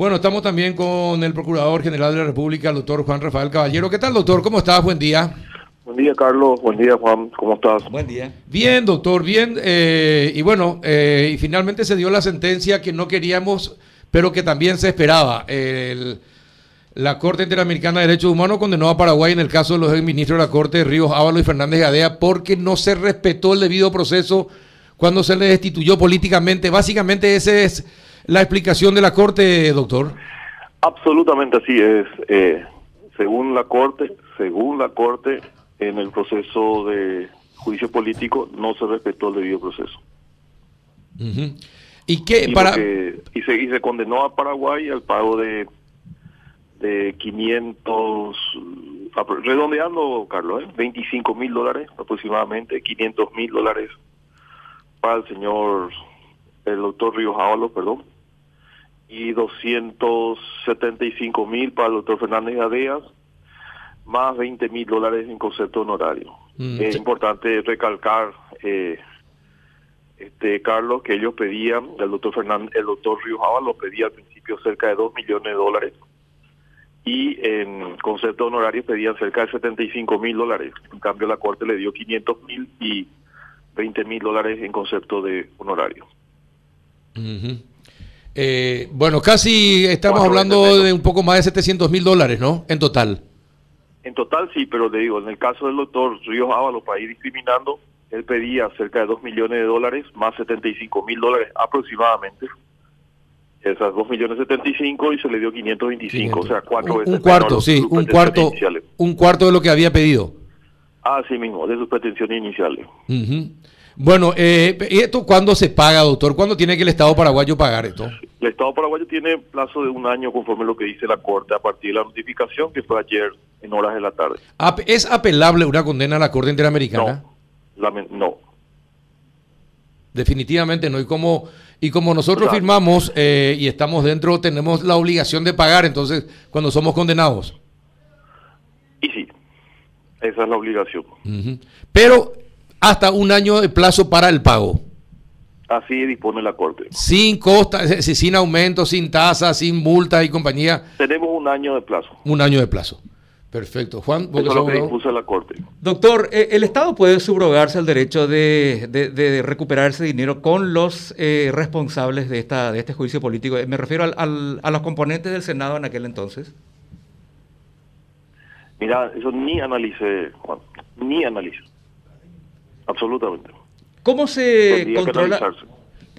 Bueno, estamos también con el Procurador General de la República, el doctor Juan Rafael Caballero. ¿Qué tal, doctor? ¿Cómo estás? Buen día. Buen día, Carlos. Buen día, Juan. ¿Cómo estás? Buen día. Bien, doctor, bien. Eh, y bueno, eh, y finalmente se dio la sentencia que no queríamos, pero que también se esperaba. El, la Corte Interamericana de Derechos Humanos condenó a Paraguay en el caso de los exministros de la Corte, Ríos Ábalos y Fernández Gadea, porque no se respetó el debido proceso cuando se le destituyó políticamente. Básicamente esa es la explicación de la Corte, doctor. Absolutamente así es. Eh, según la Corte, según la Corte, en el proceso de juicio político no se respetó el debido proceso. ¿Y qué para y se, y se condenó a Paraguay al pago de de 500 redondeando Carlos, ¿eh? 25 mil dólares aproximadamente, 500 mil dólares para el señor el doctor Ríos Ábalos, perdón, y 275 mil para el doctor Fernández Adeas, más 20 mil dólares en concepto honorario. Mm, es importante recalcar, eh, este Carlos, que ellos pedían, el doctor Fernández, el doctor Ríos Ábalos pedía al principio cerca de 2 millones de dólares y en concepto honorario pedían cerca de 75 mil dólares. En cambio la Corte le dio 500 mil y 20 mil dólares en concepto de honorario. Eh, bueno, casi estamos hablando de un poco más de 700 mil dólares, ¿no? En total. En total sí, pero le digo, en el caso del doctor Ríos Ábalos, para ir discriminando, él pedía cerca de 2 millones de dólares, más 75 mil dólares aproximadamente. Esas 2 millones 75 y se le dio 525, o sea, cuatro veces. Un cuarto, sí, un cuarto, un cuarto de lo que había pedido. Ah, sí mismo, de sus pretensiones iniciales. Bueno, eh, ¿y esto cuándo se paga, doctor? ¿Cuándo tiene que el Estado paraguayo pagar esto? El Estado paraguayo tiene plazo de un año conforme lo que dice la Corte a partir de la notificación que fue ayer en horas de la tarde. ¿Es apelable una condena a la Corte Interamericana? No, no. Definitivamente no. Y como, y como nosotros firmamos eh, y estamos dentro, tenemos la obligación de pagar entonces cuando somos condenados. Y sí, esa es la obligación. Pero hasta un año de plazo para el pago. Así dispone la Corte. Sin costa, sin aumento, sin tasa, sin multa y compañía. Tenemos un año de plazo. Un año de plazo. Perfecto. Juan, Eso es lo que dispuso la Corte. Doctor, eh, ¿el Estado puede subrogarse el derecho de, recuperar ese dinero con los eh, responsables de, esta, de este juicio político? Me refiero al, a los componentes del Senado en aquel entonces. Mira, eso ni analice, Juan, ni analice. Absolutamente. ¿Cómo se controla?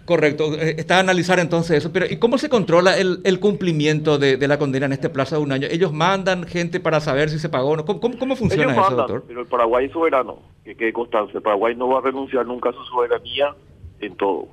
Correcto, eh, está a analizar entonces eso, pero ¿y cómo se controla el, cumplimiento de, la condena en este plazo de un año? ¿Ellos mandan gente para saber si se pagó o no? ¿Cómo, funciona eso, doctor? Pero el Paraguay es soberano, que quede constancia. El Paraguay no va a renunciar nunca a su soberanía en todo.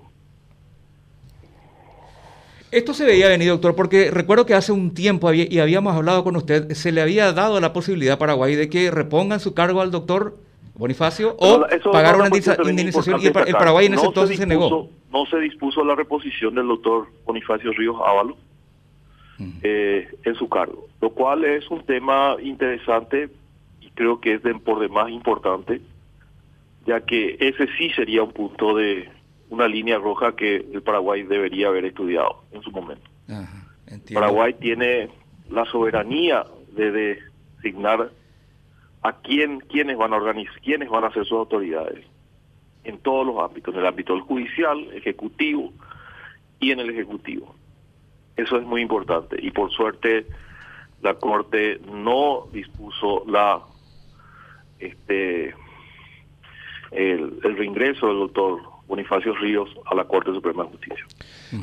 Esto se veía venir, doctor, porque recuerdo que hace un tiempo y habíamos hablado con usted, se le había dado la posibilidad a Paraguay de que repongan su cargo al doctor Bonifacio o pagar una indemnización y el, Paraguay en ese entonces se, negó. No se dispuso la reposición del doctor Bonifacio Ríos Ávalo eh, en su cargo, lo cual es un tema interesante y creo que es de, por demás importante, ya que ese sí sería un punto de una línea roja que el Paraguay debería haber estudiado en su momento. Paraguay tiene la soberanía de designar a quién, quiénes van a organizar, quiénes van a ser sus autoridades en todos los ámbitos, en el ámbito judicial, ejecutivo y en el ejecutivo. Eso es muy importante y por suerte la Corte no dispuso la este el, el reingreso del doctor Bonifacio Ríos a la Corte Suprema de Justicia.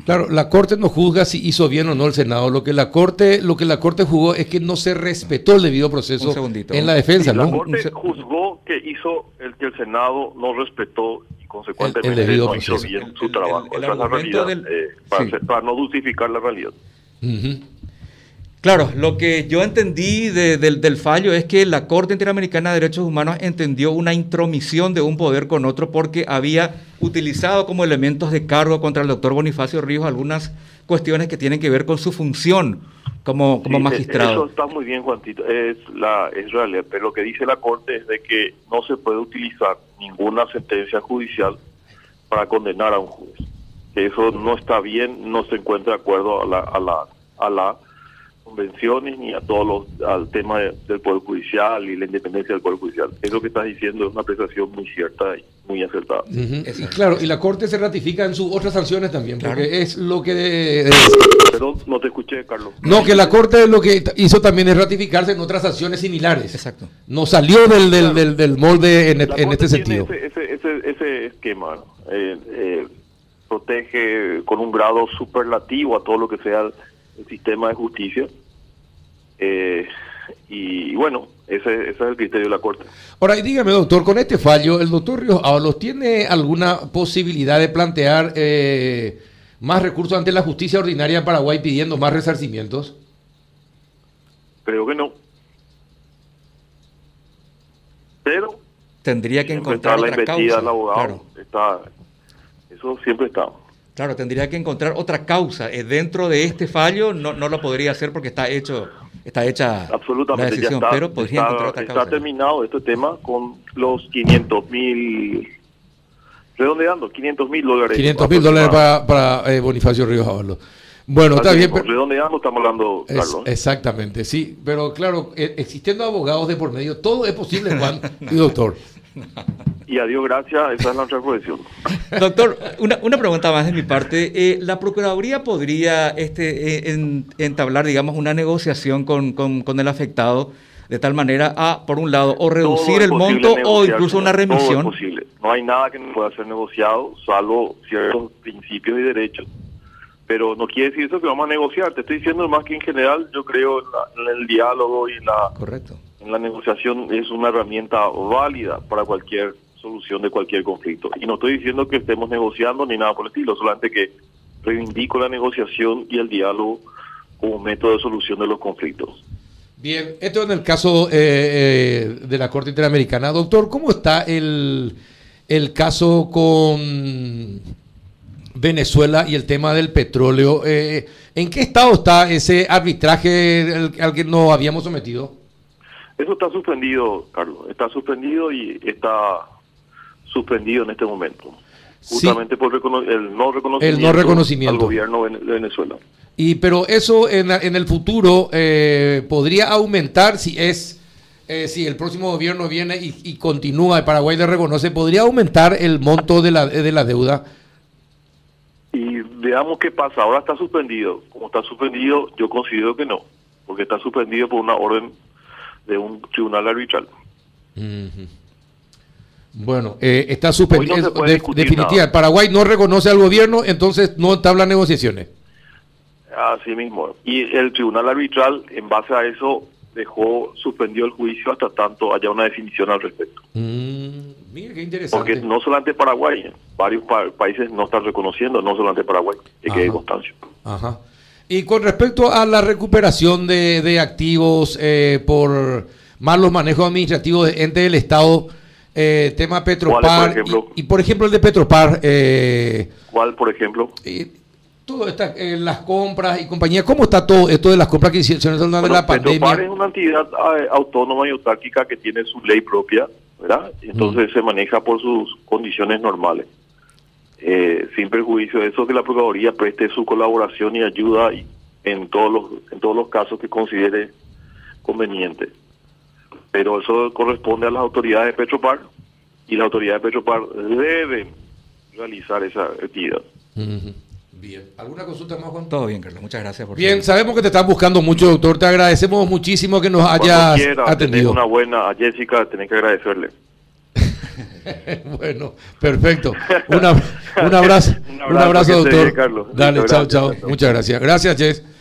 Claro, la Corte no juzga si hizo bien o no el Senado. Lo que la Corte, lo que la Corte jugó es que no se respetó el debido proceso en la defensa. La Corte juzgó que hizo el que el Senado no respetó y consecuentemente no hizo bien su trabajo. Esa es la realidad, eh, para, no dulcificar la realidad. Claro, lo que yo entendí del fallo es que la Corte Interamericana de Derechos Humanos entendió una intromisión de un poder con otro porque había utilizado como elementos de cargo contra el doctor Bonifacio Ríos algunas cuestiones que tienen que ver con su función como, como magistrado. Eso está muy bien, Juantito, es, la, es realidad, pero lo que dice la Corte es de que no se puede utilizar ninguna sentencia judicial para condenar a un juez. Eso no está bien, no se encuentra de acuerdo a la, a la a las convenciones ni a todos los al tema del poder judicial y la independencia del poder judicial. Es lo que estás diciendo, es una apreciación muy cierta y muy acertada. y claro, y la Corte se ratifica en sus otras sanciones también, porque es lo que... Perdón, no te escuché, Carlos. No, que la Corte lo que hizo también es ratificarse en otras sanciones similares. Exacto. No salió del, del, del, molde en, en este sentido. Ese, ese, ese, esquema eh, eh, protege con un grado superlativo a todo lo que sea el sistema de justicia. Eh, y bueno, ese, es el criterio de la Corte. Ahora, y dígame, doctor, con este fallo, ¿el doctor Ríos Ábalos tiene alguna posibilidad de plantear eh, más recursos ante la justicia ordinaria en Paraguay pidiendo más resarcimientos? Creo que no. Pero tendría que encontrar la otra causa. abogado, está, eso siempre está. Claro, tendría que encontrar otra causa. Eh, dentro de este fallo no, no lo podría hacer porque está hecho está hecha Absolutamente, la decisión, pero podría encontrar otra causa. Está terminado este tema con los 500 mil, redondeando, 500 mil dólares. 500 mil dólares para, para eh, Bonifacio Ríos Ábalos. Bueno, está bien. Pero, redondeando estamos hablando, Carlos. exactamente, sí. Pero claro, eh, existiendo abogados de por medio, todo es posible, Juan y doctor. Y a Dios gracias, esa es nuestra profesión. Doctor, una, una pregunta más de mi parte. Eh, ¿La Procuraduría podría este, eh, entablar, digamos, una negociación con, con, el afectado de tal manera a, por un lado, o reducir el monto o incluso una remisión? Todo es posible. No hay nada que no pueda ser negociado, salvo ciertos principios y derechos. Pero no quiere decir eso que vamos a negociar. Te estoy diciendo más que en general, yo creo en, el diálogo y la, Correcto. en la negociación es una herramienta válida para cualquier solución de cualquier conflicto. Y no estoy diciendo que estemos negociando ni nada por el estilo, solamente que reivindico la negociación y el diálogo como método de solución de los conflictos. Bien, esto en el caso eh, eh, de la Corte Interamericana. Doctor, ¿cómo está el, el caso con Venezuela y el tema del petróleo? Eh, ¿En qué estado está ese arbitraje al que nos habíamos sometido? Eso está suspendido, Carlos. Está suspendido y está suspendido en este momento, justamente por el no reconocimiento, al gobierno de Venezuela. Y pero eso en, en el futuro eh, podría aumentar si es eh, si el próximo gobierno viene y, continúa, el Paraguay le reconoce, podría aumentar el monto de la, de la deuda. Y veamos qué pasa. Ahora está suspendido. Como está suspendido, yo considero que no, porque está suspendido por una orden de un tribunal arbitral. Bueno, eh, está suspendido. definitiva, Paraguay no reconoce al gobierno, entonces no entabla negociaciones. Así mismo. Y el tribunal arbitral, en base a eso, dejó suspendió el juicio hasta tanto haya una definición al respecto. Mm, mira qué interesante. Porque no solamente Paraguay, varios países no están reconociendo, no solamente Paraguay, que quede constancia. Ajá. Y con respecto a la recuperación de, de activos eh, por malos manejos administrativos de ente del Estado, eh, tema Petropar. y, por ejemplo el de Petropar. Eh, ¿Cuál, por ejemplo? Eh, todo está, eh, las compras y compañía. ¿Cómo está todo esto de las compras que hicieron durante la pandemia? Petropar es una entidad autónoma y autárquica que tiene su ley propia, ¿verdad? Entonces se maneja por sus condiciones normales. sin perjuicio de eso que la Procuraduría preste su colaboración y ayuda en todos los en todos los casos que considere conveniente pero eso corresponde a las autoridades de Petropar y las autoridades de Petropar deben realizar esa actividad. Bien. ¿Alguna consulta más, Juan? Todo bien, Carlos. Muchas gracias por Bien, sabemos que te están buscando mucho, doctor. Te agradecemos muchísimo que nos hayas atendido. una buena a Jessica, tenés que agradecerle. bueno, perfecto. un abrazo, un abrazo, doctor. Dale, chao, chao. Muchas gracias. Gracias, Jess.